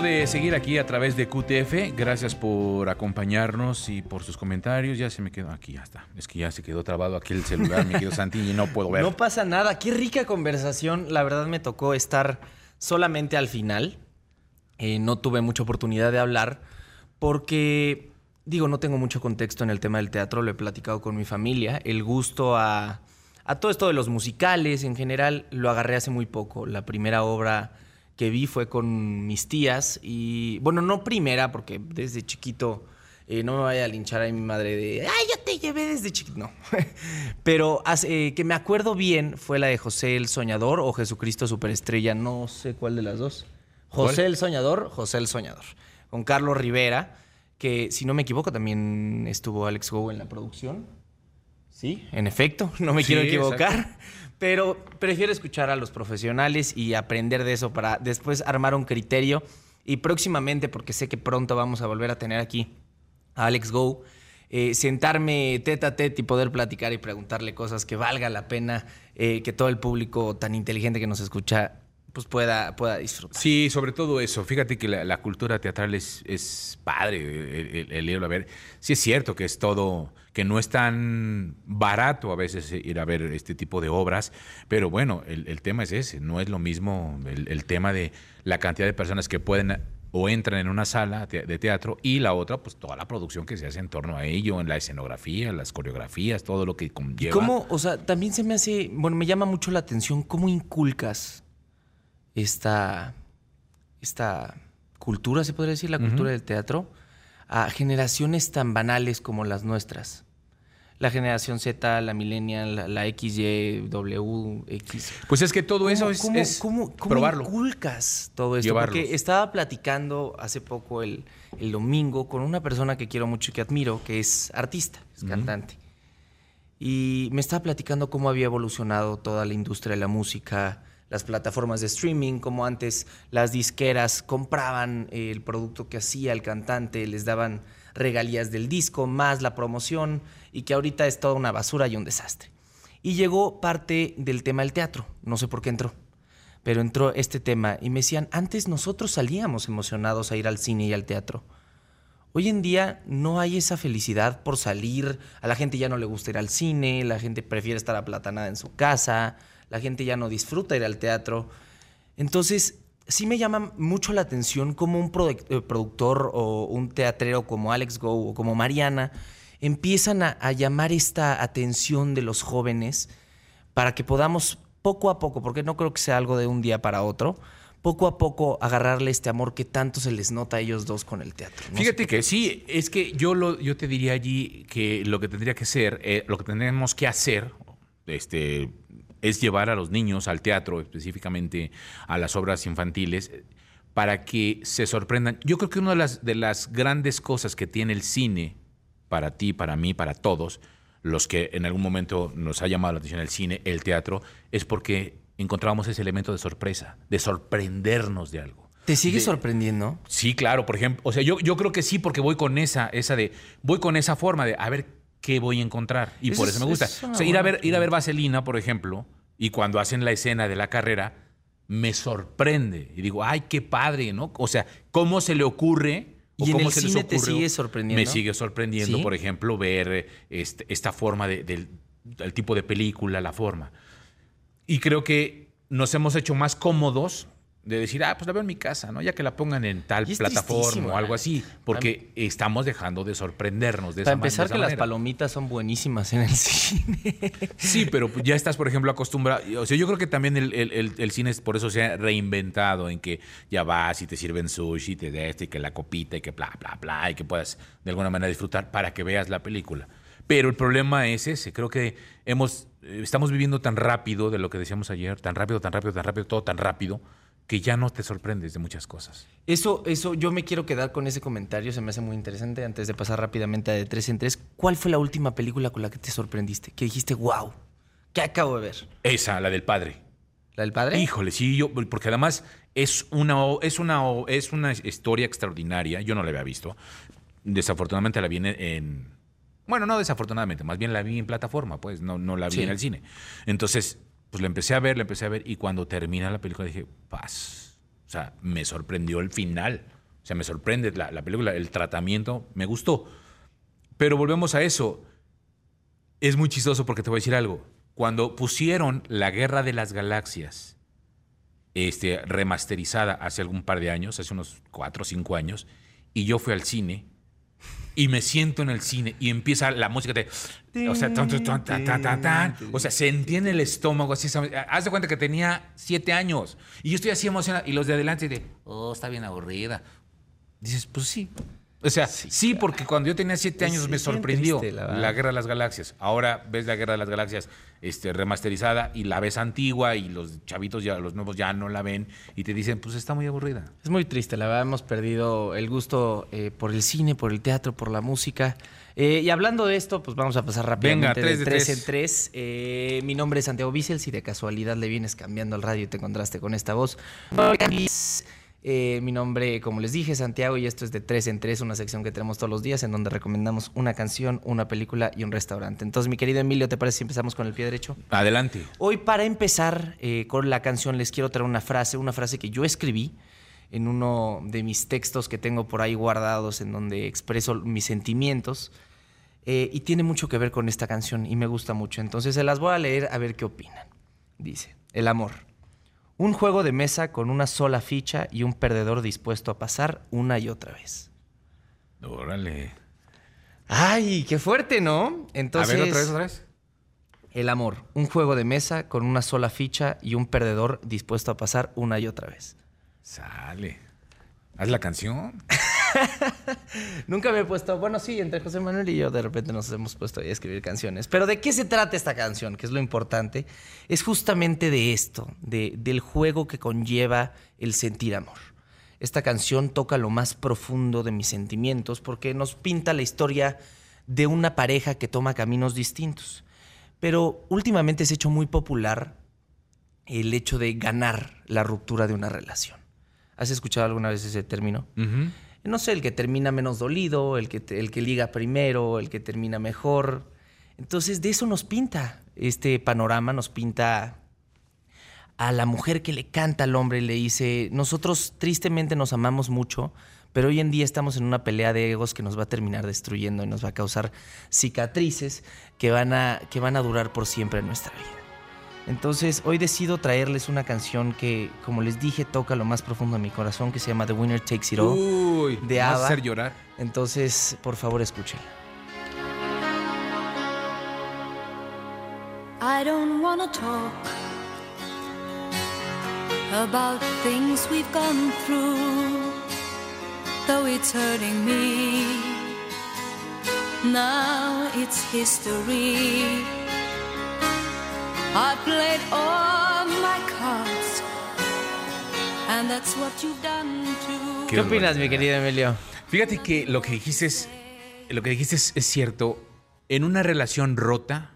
de seguir aquí a través de QTF. Gracias por acompañarnos y por sus comentarios. Ya se me quedó aquí, ya está. Es que ya se quedó trabado aquí el celular, mi querido Santi, y no puedo ver. No pasa nada. Qué rica conversación. La verdad me tocó estar solamente al final. Eh, no tuve mucha oportunidad de hablar porque, digo, no tengo mucho contexto en el tema del teatro. Lo he platicado con mi familia. El gusto a, a todo esto de los musicales en general lo agarré hace muy poco. La primera obra que vi fue con mis tías y, bueno, no primera, porque desde chiquito, eh, no me vaya a linchar a mi madre de, ay, yo te llevé desde chiquito, no. Pero eh, que me acuerdo bien fue la de José el Soñador o Jesucristo Superestrella, no sé cuál de las dos. José ¿Cuál? el Soñador, José el Soñador, con Carlos Rivera, que si no me equivoco también estuvo Alex Go en la producción. Sí, en efecto, no me Sí, quiero equivocar. exacto. Pero prefiero escuchar a los profesionales y aprender de eso para después armar un criterio. Y próximamente, porque sé que pronto vamos a volver a tener aquí a Alex Go, eh, sentarme tete a tete y poder platicar y preguntarle cosas que valga la pena eh, que todo el público tan inteligente que nos escucha pues pueda, pueda disfrutar. Sí, sobre todo eso. Fíjate que la, la cultura teatral es, es padre el, el- el irlo a ver. Sí es cierto que es todo, que no es tan barato a veces ir a ver este tipo de obras, pero bueno, el, el tema es ese. No es lo mismo el, el tema de la cantidad de personas que pueden o entran en una sala de teatro y la otra, pues toda la producción que se hace en torno a ello, en la escenografía, las coreografías, todo lo que ¿Y conlleva. cómo, o sea, también se me hace, bueno, me llama mucho la atención cómo inculcas esta, esta cultura, se podría decir, la cultura del teatro, a generaciones tan banales como las nuestras. La generación Z, la millennial, la, la XY, W, X. Pues es que todo eso ¿Cómo- es, cómo- es cómo- cómo probarlo. inculcas todo esto? Llevarlos. Porque estaba platicando hace poco el, el domingo con una persona que quiero mucho y que admiro, que es artista, es cantante. Y me estaba platicando cómo había evolucionado toda la industria de la música, las plataformas de streaming, cómo antes las disqueras compraban eh, el producto que hacía el cantante, les daban regalías del disco, más la promoción, y que ahorita es toda una basura y un desastre. Y llegó parte del tema del teatro, no sé por qué entró, pero entró este tema y me decían, antes nosotros salíamos emocionados a ir al cine y al teatro. Hoy en día no hay esa felicidad por salir, a la gente ya no le gusta ir al cine, la gente prefiere estar aplatanada en su casa, la gente ya no disfruta ir al teatro. Entonces, sí me llama mucho la atención cómo un eh, productor o un teatrero como Alex Go o como Mariana empiezan a llamar esta atención de los jóvenes para que podamos poco a poco, porque no creo que sea algo de un día para otro, poco a poco agarrarle este amor que tanto se les nota a ellos dos con el teatro. Fíjate que sí, es que yo lo, yo te diría allí que lo que tendría que ser, eh, lo que tendríamos que hacer, este, es llevar a los niños al teatro, específicamente a las obras infantiles, para que se sorprendan. Yo creo que una de las, de las grandes cosas que tiene el cine, para ti, para mí, para todos, los que en algún momento nos ha llamado la atención el cine, el teatro, es porque encontramos ese elemento de sorpresa, de sorprendernos de algo. ¿Te sigue de- sorprendiendo? Sí, claro, por ejemplo, o sea, yo, yo creo que sí, porque voy con esa, esa de, voy con esa forma de a ver qué voy a encontrar. Y Eso por es- eso me gusta. es O sea, ir a ver, ir a ver Vaselina, por ejemplo, y cuando hacen la escena de la carrera, me sorprende. Y digo, ay, qué padre, ¿no? O sea, ¿cómo se le ocurre? ¿Y en cómo el se cine te sigue sorprendiendo? Me sigue sorprendiendo, ¿Sí? por ejemplo, ver este- esta forma de- del el tipo de película, la forma. Y creo que nos hemos hecho más cómodos de decir, ah, pues la veo en mi casa, ¿no? Ya que la pongan en tal Y plataforma o algo así, porque estamos dejando de sorprendernos de esa Para de empezar, esa que las manera. palomitas son buenísimas en el cine. Sí, pero pues ya estás, por ejemplo, acostumbrado. O sea, yo creo que también el, el- el- el cine es por eso se ha reinventado en que ya vas y te sirven sushi, te de este, y que la copita y que bla, bla, bla, y que puedas de alguna manera disfrutar para que veas la película. Pero el problema es ese. Creo que hemos, eh, estamos viviendo tan rápido de lo que decíamos ayer, tan rápido, tan rápido, tan rápido, todo tan rápido, que ya no te sorprendes de muchas cosas. Eso, eso, yo me quiero quedar con ese comentario, se me hace muy interesante. Antes de pasar rápidamente a de tres en tres, ¿cuál fue la última película con la que te sorprendiste? Que dijiste, wow, ¿qué acabo de ver? Esa, la del padre. ¿La del padre? Híjole, sí, yo, porque además es una, es una, es una historia extraordinaria. Yo no la había visto. Desafortunadamente la vi en, en- bueno, no desafortunadamente, más bien la vi en plataforma, pues, no, no la vi Sí. en el cine. Entonces, pues la empecé a ver, la empecé a ver, y cuando termina la película dije, paz. O sea, me sorprendió el final. O sea, me sorprende la, la película, el tratamiento, me gustó. Pero volvemos a eso. Es muy chistoso porque te voy a decir algo. Cuando pusieron La Guerra de las Galaxias, este, remasterizada hace algún par de años, hace unos cuatro o cinco años, y yo fui al cine y me siento en el cine y empieza la música de. O sea, tan, tan, tan, o sea, se entiende el estómago así. Haz de cuenta que tenía siete años y yo estoy así emocionado y los de adelante de, oh, está bien aburrida. Dices, pues sí, o sea, sí, porque cuando yo tenía siete años me sorprendió la, Guerra de las Galaxias. Ahora ves la Guerra de las Galaxias este, remasterizada y la ves antigua y los chavitos ya, los nuevos ya no la ven y te dicen, pues está muy aburrida. Es muy triste, la verdad hemos perdido el gusto eh, por el cine, por el teatro, por la música. Eh, y hablando de esto, pues vamos a pasar rápidamente Venga, tres de, tres, en tres. Eh, mi nombre es Santiago Bissell, si de casualidad le vienes cambiando el radio y te encontraste con esta voz. Eh, mi nombre, como les dije, Santiago, y esto es de tres en tres, una sección que tenemos todos los días en donde recomendamos una canción, una película y un restaurante. Entonces, mi querido Emilio, ¿te parece si empezamos con el pie derecho? Adelante. Hoy, para empezar eh, con la canción, les quiero traer una frase, una frase que yo escribí en uno de mis textos que tengo por ahí guardados, en donde expreso mis sentimientos. Eh, y tiene mucho que ver con esta canción y me gusta mucho. Entonces, se las voy a leer a ver qué opinan. Dice, el amor. Un juego de mesa con una sola ficha y un perdedor dispuesto a pasar una y otra vez. Órale. Ay, qué fuerte, ¿no? Entonces. A ver, otra vez, otra vez. El amor. Un juego de mesa con una sola ficha y un perdedor dispuesto a pasar una y otra vez. Sale. Haz la canción. Nunca me he puesto, bueno, sí, entre José Manuel y yo de repente nos hemos puesto a escribir canciones. Pero ¿de qué se trata esta canción? Que es lo importante. Es justamente de esto, de, del juego que conlleva el sentir amor. Esta canción toca lo más profundo de mis sentimientos porque nos pinta la historia de una pareja que toma caminos distintos. Pero últimamente se ha hecho muy popular el hecho de ganar la ruptura de una relación. ¿Has escuchado alguna vez ese término? No sé, el que termina menos dolido, el que, el que liga primero, el que termina mejor. Entonces, de eso nos pinta este panorama, nos pinta a la mujer que le canta al hombre y le dice, nosotros tristemente nos amamos mucho, pero hoy en día estamos en una pelea de egos que nos va a terminar destruyendo y nos va a causar cicatrices que van a, que van a durar por siempre en nuestra vida. Entonces hoy decido traerles una canción que, como les dije, toca lo más profundo de mi corazón, que se llama The Winner Takes It All. Uy, de a hacer llorar. Entonces, por favor, escúchenla. I don't wanna talk about things we've gone through, though it's hurting me. Now it's history. ¿Qué opinas, mi querido Emilio? Fíjate que lo que dijiste es, lo que dijiste es, cierto. En una relación rota,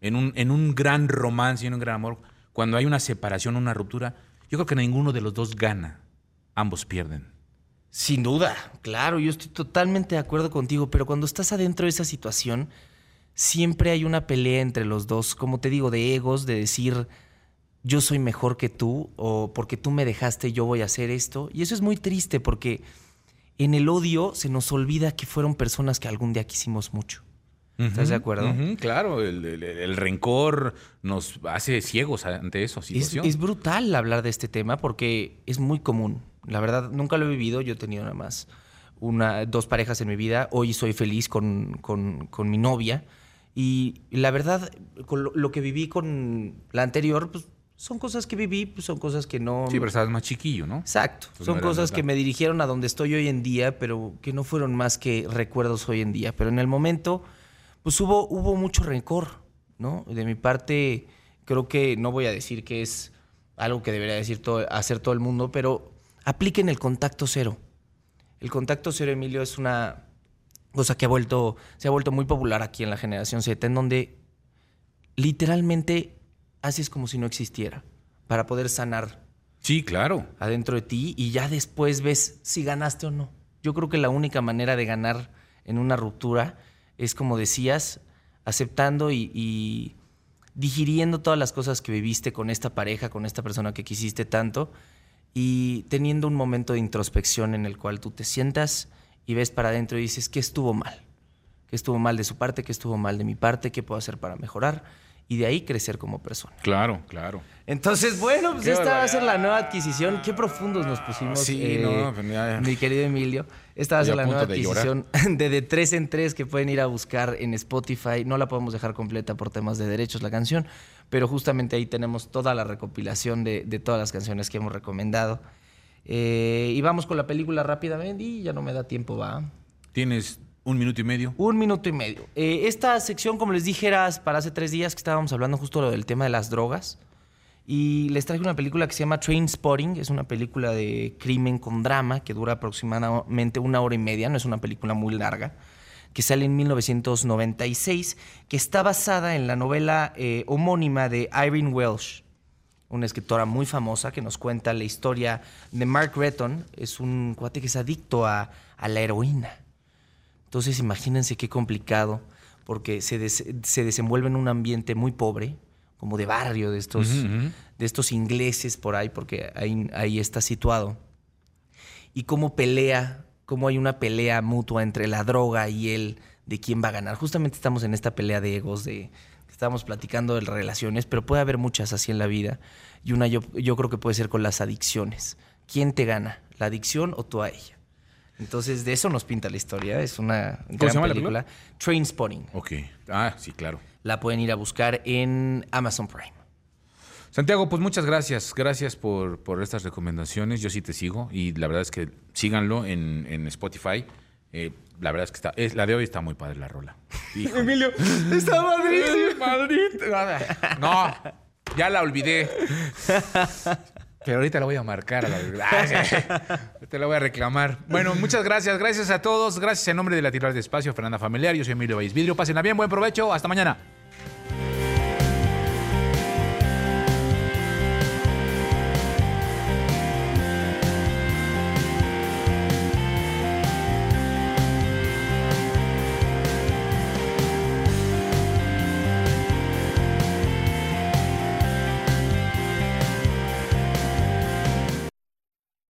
en un, en un gran romance y en un gran amor, cuando hay una separación, una ruptura, yo creo que ninguno de los dos gana. Ambos pierden. Sin duda, claro, yo estoy totalmente de acuerdo contigo, pero cuando estás adentro de esa situación, siempre hay una pelea entre los dos, como te digo, de egos, de decir yo soy mejor que tú o porque tú me dejaste yo voy a hacer esto. Y eso es muy triste porque en el odio se nos olvida que fueron personas que algún día quisimos mucho. ¿Estás de acuerdo? claro, el, rencor nos hace ciegos ante eso. Es, es, brutal hablar de este tema porque es muy común. La verdad, nunca lo he vivido. Yo he tenido nada más una, dos parejas en mi vida. Hoy soy feliz con, con, con mi novia. Y la verdad, con lo, que viví con la anterior, pues son cosas que viví, pues son cosas que no... Sí, pero estabas más chiquillo, ¿no? Exacto. Pues son cosas que me dirigieron a donde estoy hoy en día, pero que no fueron más que recuerdos hoy en día. Pero en el momento, pues hubo, hubo mucho rencor, ¿no? De mi parte, creo que no voy a decir que es algo que debería decir todo, hacer todo el mundo, pero apliquen el contacto cero. El contacto cero, Emilio, es una cosa que ha vuelto, se ha vuelto muy popular aquí en la generación Z, en donde literalmente haces como si no existiera para poder sanar. Sí, claro. Adentro de ti y ya después ves si ganaste o no. Yo creo que la única manera de ganar en una ruptura es, como decías, aceptando y, y digiriendo todas las cosas que viviste con esta pareja, con esta persona que quisiste tanto y teniendo un momento de introspección en el cual tú te sientas y ves para adentro y dices, ¿qué estuvo mal? ¿Qué estuvo mal de su parte? ¿Qué estuvo mal de mi parte? ¿Qué puedo hacer para mejorar? Y de ahí crecer como persona. Claro, claro. Entonces, bueno, pues Qué esta va a ser la nueva adquisición. Qué profundos nos pusimos, Sí, eh, no, pues ya- mi querido Emilio. Esta va a ser la nueva de llorar. adquisición de De Tres en Tres que pueden ir a buscar en Spotify. No la podemos dejar completa por temas de derechos la canción, pero justamente ahí tenemos toda la recopilación de, de todas las canciones que hemos recomendado. Eh, y vamos con la película rápidamente y ya no me da tiempo, va. Tienes un minuto y medio. Un minuto y medio. Eh, esta sección, como les dije, era para hace tres días que estábamos hablando justo del tema de las drogas. Y les traje una película que se llama Train Spotting. Es una película de crimen con drama que dura aproximadamente una hora y media. No es una película muy larga. Que sale en 1996. Que está basada en la novela eh, homónima de Irene Welsh. Una escritora muy famosa que nos cuenta la historia de Mark Retton. Es un cuate que es adicto a la heroína. Entonces imagínense qué complicado, porque se, des- se desenvuelve en un ambiente muy pobre, como de barrio, de estos, de estos ingleses por ahí, porque ahí, ahí está situado. Y cómo pelea, cómo hay una pelea mutua entre la droga y él, de quién va a ganar. Justamente estamos en esta pelea de egos, de estamos platicando de relaciones, pero puede haber muchas así en la vida. Y una yo, yo creo que puede ser con las adicciones. ¿Quién te gana? ¿La adicción o tú a ella? Entonces, de eso nos pinta la historia. Es una gran se llama la película. Train Spotting. Ok. Ah, sí, claro. La pueden ir a buscar en Amazon Prime. Santiago, pues muchas gracias. Gracias por, por estas recomendaciones. Yo sí te sigo y la verdad es que síganlo en, en Spotify. Eh, la verdad es que está, es, la de hoy está muy padre la rola. Híjole. Emilio, está Madrid. Madrid. No, ya la olvidé. Pero ahorita la voy a marcar a la Ah. Te la voy a reclamar. Bueno, muchas gracias. Gracias a todos. Gracias en nombre de la titular de espacio, Fernanda Familiar. Yo soy Emilio Vidrio. Pásenla bien. Buen provecho. Hasta mañana.